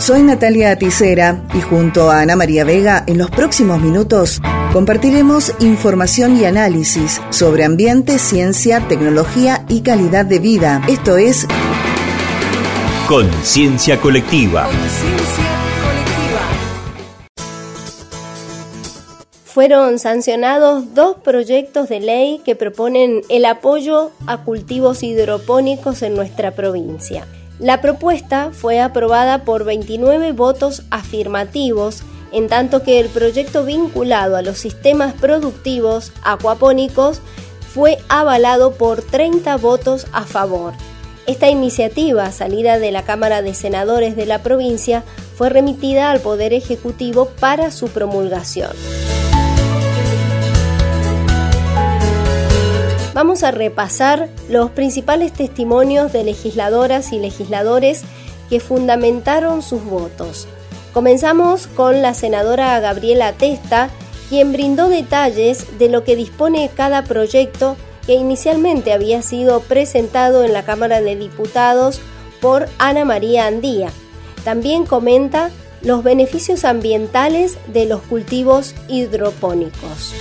Soy Natalia Aticera y junto a Ana María Vega en los próximos minutos compartiremos información y análisis sobre ambiente, ciencia, tecnología y calidad de vida. Esto es Conciencia Colectiva. Fueron sancionados dos proyectos de ley que proponen el apoyo a cultivos hidropónicos en nuestra provincia. La propuesta fue aprobada por 29 votos afirmativos, en tanto que el proyecto vinculado a los sistemas productivos acuapónicos fue avalado por 30 votos a favor. Esta iniciativa, salida de la Cámara de Senadores de la provincia, fue remitida al Poder Ejecutivo para su promulgación. Vamos a repasar los principales testimonios de legisladoras y legisladores que fundamentaron sus votos. Comenzamos con la senadora Gabriela Testa, quien brindó detalles de lo que dispone cada proyecto que inicialmente había sido presentado en la Cámara de Diputados por Ana María Andía. También comenta los beneficios ambientales de los cultivos hidropónicos.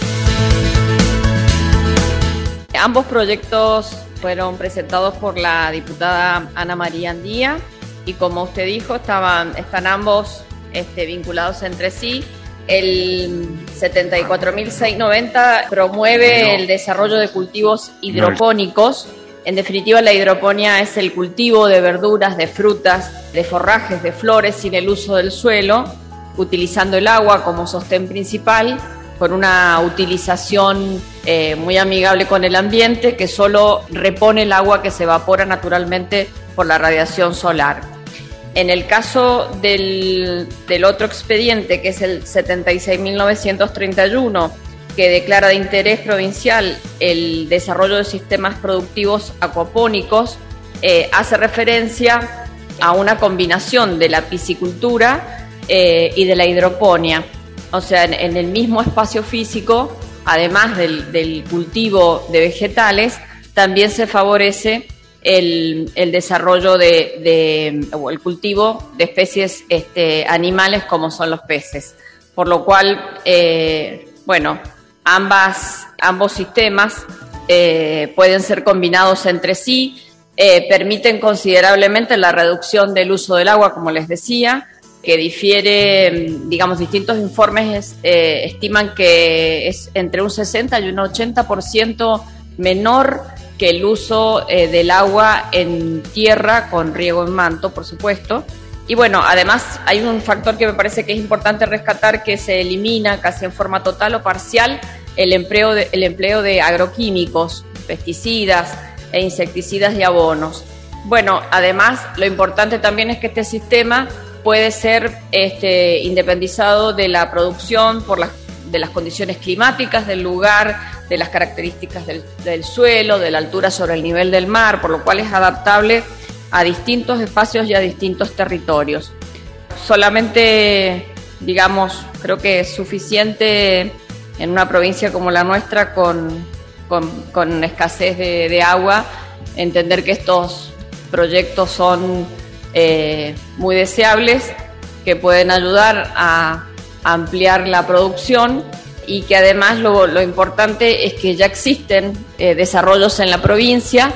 Ambos proyectos fueron presentados por la diputada Ana María Andía y como usted dijo, estaban, están ambos este, vinculados entre sí. El 74.690 promueve el desarrollo de cultivos hidropónicos. En definitiva, la hidroponía es el cultivo de verduras, de frutas, de forrajes, de flores sin el uso del suelo, utilizando el agua como sostén principal con una utilización eh, muy amigable con el ambiente que solo repone el agua que se evapora naturalmente por la radiación solar. En el caso del, otro expediente, que es el 76.931, que declara de interés provincial el desarrollo de sistemas productivos acuapónicos, eh, hace referencia a una combinación de la piscicultura eh, y de la hidroponía o sea, en, el mismo espacio físico, además del, cultivo de vegetales, también se favorece el, desarrollo de, o el cultivo de especies este, animales como son los peces. Por lo cual, eh, bueno, ambas, ambos sistemas eh, pueden ser combinados entre sí, eh, permiten considerablemente la reducción del uso del agua, como les decía, que difiere, digamos, distintos informes eh, estiman que es entre un 60 y un 80% menor que el uso eh, del agua en tierra con riego en manto, por supuesto. Y bueno, además hay un factor que me parece que es importante rescatar, que se elimina casi en forma total o parcial el empleo de, el empleo de agroquímicos, pesticidas e insecticidas y abonos. Bueno, además lo importante también es que este sistema puede ser este, independizado de la producción por las, de las condiciones climáticas del lugar, de las características del, suelo, de la altura sobre el nivel del mar, por lo cual es adaptable a distintos espacios y a distintos territorios. Solamente, digamos, creo que es suficiente en una provincia como la nuestra con, con, escasez de, de, agua, entender que estos proyectos son eh, muy deseables que pueden ayudar a ampliar la producción y que además lo, importante es que ya existen eh, desarrollos en la provincia.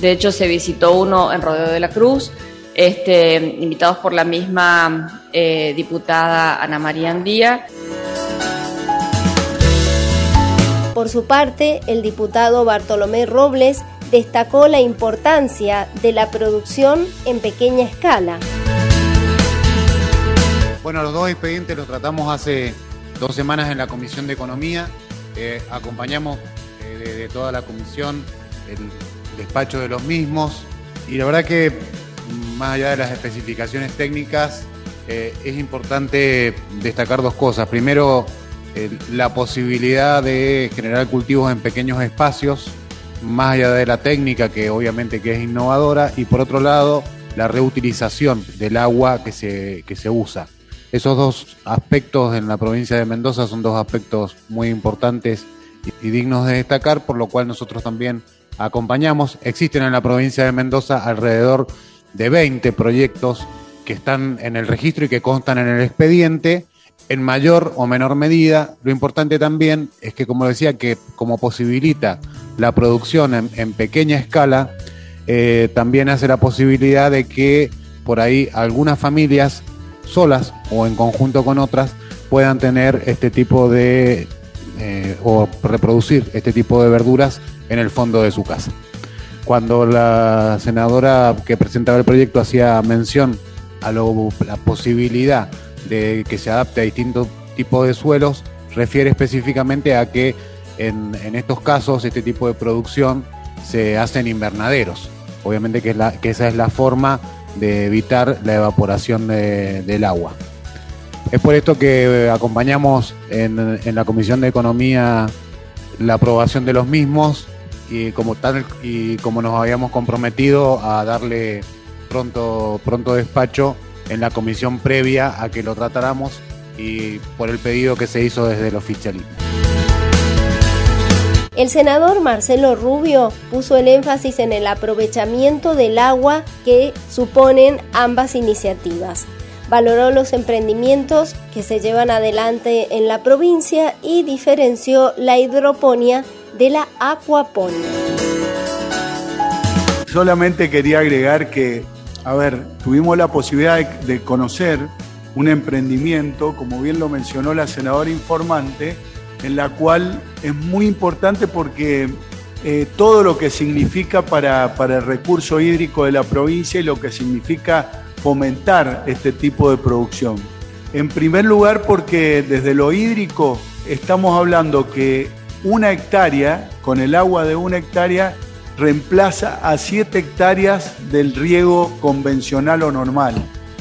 De hecho, se visitó uno en Rodeo de la Cruz, este, invitados por la misma eh, diputada Ana María Andía. Por su parte, el diputado Bartolomé Robles destacó la importancia de la producción en pequeña escala. Bueno, los dos expedientes los tratamos hace dos semanas en la Comisión de Economía. Eh, acompañamos eh, de, toda la comisión el despacho de los mismos y la verdad que más allá de las especificaciones técnicas eh, es importante destacar dos cosas. Primero, la posibilidad de generar cultivos en pequeños espacios más allá de la técnica que obviamente que es innovadora y por otro lado la reutilización del agua que se, que se usa. Esos dos aspectos en la provincia de Mendoza son dos aspectos muy importantes y, dignos de destacar, por lo cual nosotros también acompañamos. Existen en la provincia de Mendoza alrededor de 20 proyectos que están en el registro y que constan en el expediente en mayor o menor medida. Lo importante también es que, como decía, que como posibilita la producción en, pequeña escala, eh, también hace la posibilidad de que por ahí algunas familias solas o en conjunto con otras puedan tener este tipo de eh, o reproducir este tipo de verduras en el fondo de su casa. Cuando la senadora que presentaba el proyecto hacía mención a la posibilidad de que se adapte a distintos tipos de suelos, refiere específicamente a que en, estos casos este tipo de producción se hace en invernaderos. Obviamente que esa es la forma de evitar la evaporación del agua. Es por esto que acompañamos en, la Comisión de Economía la aprobación de los mismos y como tal y como nos habíamos comprometido a darle pronto pronto despacho en la comisión previa a que lo tratáramos y por el pedido que se hizo desde el oficialismo. El senador Marcelo Rubio puso el énfasis en el aprovechamiento del agua que suponen ambas iniciativas. Valoró los emprendimientos que se llevan adelante en la provincia y diferenció la hidroponía de la acuaponía. Solamente quería agregar que, a ver, tuvimos la posibilidad de, conocer un emprendimiento, como bien lo mencionó la senadora informante, en la cual es muy importante porque eh, todo lo que significa para, para, el recurso hídrico de la provincia y lo que significa fomentar este tipo de producción. En primer lugar porque desde lo hídrico estamos hablando que una hectárea, con el agua de una hectárea, reemplaza a siete hectáreas del riego convencional o normal.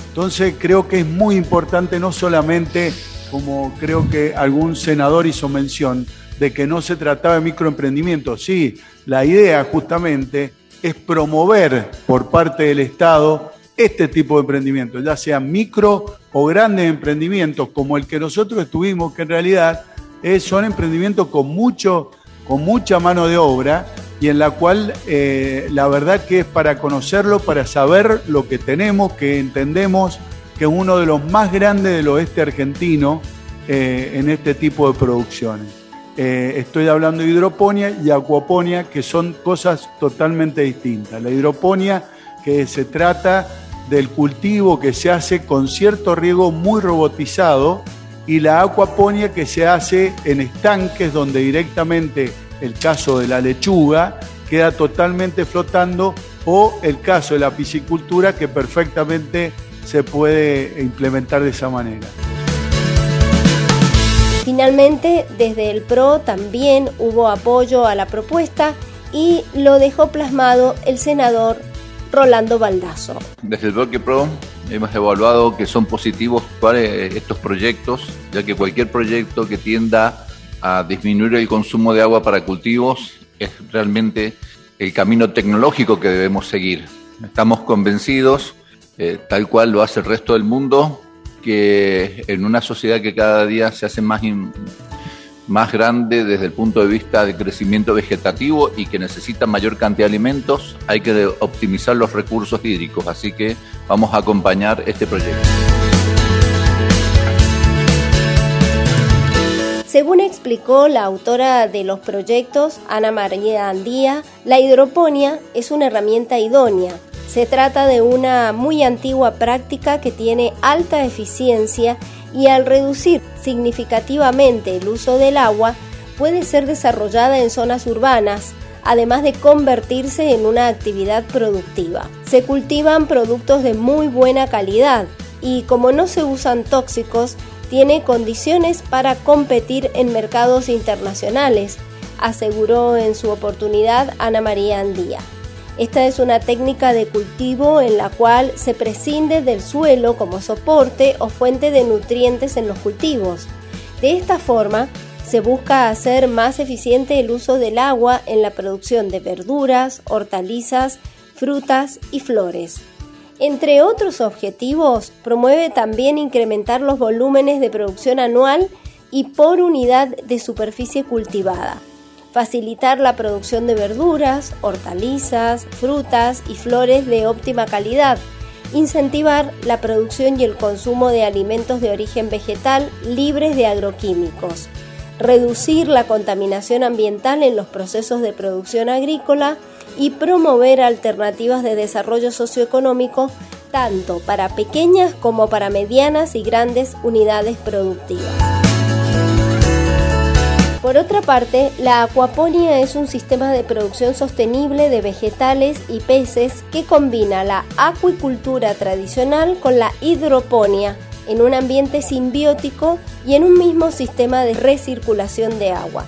Entonces creo que es muy importante no solamente como creo que algún senador hizo mención, de que no se trataba de microemprendimiento. Sí, la idea justamente es promover por parte del Estado este tipo de emprendimientos, ya sean micro o grandes emprendimientos como el que nosotros estuvimos, que en realidad son emprendimientos con, mucho, con mucha mano de obra y en la cual eh, la verdad que es para conocerlo, para saber lo que tenemos, que entendemos que es uno de los más grandes del oeste argentino eh, en este tipo de producciones. Eh, estoy hablando de hidroponía y acuaponía, que son cosas totalmente distintas. La hidroponía, que se trata del cultivo que se hace con cierto riego muy robotizado, y la acuaponía que se hace en estanques donde directamente el caso de la lechuga queda totalmente flotando o el caso de la piscicultura que perfectamente se puede implementar de esa manera. Finalmente, desde el PRO también hubo apoyo a la propuesta y lo dejó plasmado el senador Rolando Baldazo. Desde el bloque PRO hemos evaluado que son positivos para estos proyectos, ya que cualquier proyecto que tienda a disminuir el consumo de agua para cultivos es realmente el camino tecnológico que debemos seguir. Estamos convencidos eh, tal cual lo hace el resto del mundo, que en una sociedad que cada día se hace más, más grande desde el punto de vista del crecimiento vegetativo y que necesita mayor cantidad de alimentos, hay que optimizar los recursos hídricos. Así que vamos a acompañar este proyecto. Según explicó la autora de los proyectos, Ana María Andía, la hidroponía es una herramienta idónea se trata de una muy antigua práctica que tiene alta eficiencia y al reducir significativamente el uso del agua puede ser desarrollada en zonas urbanas, además de convertirse en una actividad productiva. Se cultivan productos de muy buena calidad y como no se usan tóxicos, tiene condiciones para competir en mercados internacionales, aseguró en su oportunidad Ana María Andía. Esta es una técnica de cultivo en la cual se prescinde del suelo como soporte o fuente de nutrientes en los cultivos. De esta forma, se busca hacer más eficiente el uso del agua en la producción de verduras, hortalizas, frutas y flores. Entre otros objetivos, promueve también incrementar los volúmenes de producción anual y por unidad de superficie cultivada facilitar la producción de verduras, hortalizas, frutas y flores de óptima calidad, incentivar la producción y el consumo de alimentos de origen vegetal libres de agroquímicos, reducir la contaminación ambiental en los procesos de producción agrícola y promover alternativas de desarrollo socioeconómico tanto para pequeñas como para medianas y grandes unidades productivas. Por otra parte, la acuaponía es un sistema de producción sostenible de vegetales y peces que combina la acuicultura tradicional con la hidroponía en un ambiente simbiótico y en un mismo sistema de recirculación de agua.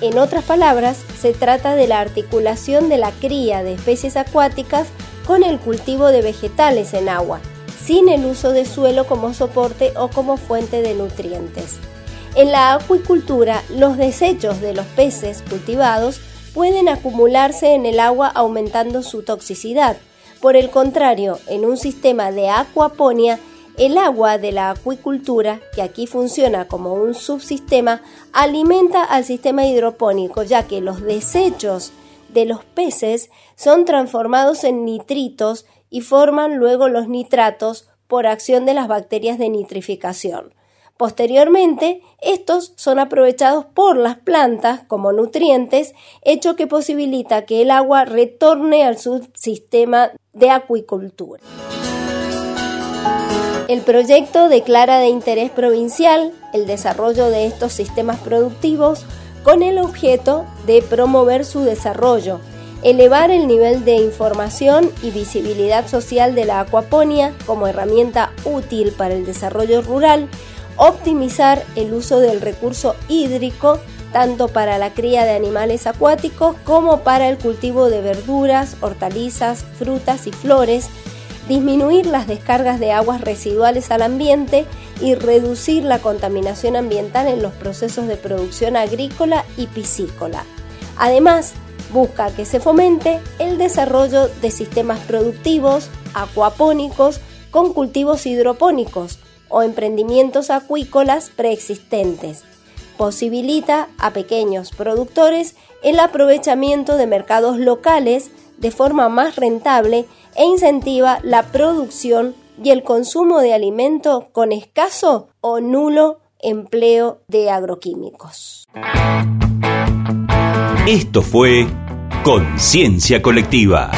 En otras palabras, se trata de la articulación de la cría de especies acuáticas con el cultivo de vegetales en agua, sin el uso de suelo como soporte o como fuente de nutrientes. En la acuicultura, los desechos de los peces cultivados pueden acumularse en el agua aumentando su toxicidad. Por el contrario, en un sistema de acuaponia, el agua de la acuicultura, que aquí funciona como un subsistema, alimenta al sistema hidropónico, ya que los desechos de los peces son transformados en nitritos y forman luego los nitratos por acción de las bacterias de nitrificación. Posteriormente, estos son aprovechados por las plantas como nutrientes, hecho que posibilita que el agua retorne al subsistema de acuicultura. El proyecto declara de interés provincial el desarrollo de estos sistemas productivos con el objeto de promover su desarrollo, elevar el nivel de información y visibilidad social de la acuaponia como herramienta útil para el desarrollo rural, optimizar el uso del recurso hídrico tanto para la cría de animales acuáticos como para el cultivo de verduras, hortalizas, frutas y flores, disminuir las descargas de aguas residuales al ambiente y reducir la contaminación ambiental en los procesos de producción agrícola y piscícola. Además, busca que se fomente el desarrollo de sistemas productivos acuapónicos con cultivos hidropónicos o emprendimientos acuícolas preexistentes. Posibilita a pequeños productores el aprovechamiento de mercados locales de forma más rentable e incentiva la producción y el consumo de alimento con escaso o nulo empleo de agroquímicos. Esto fue Conciencia Colectiva.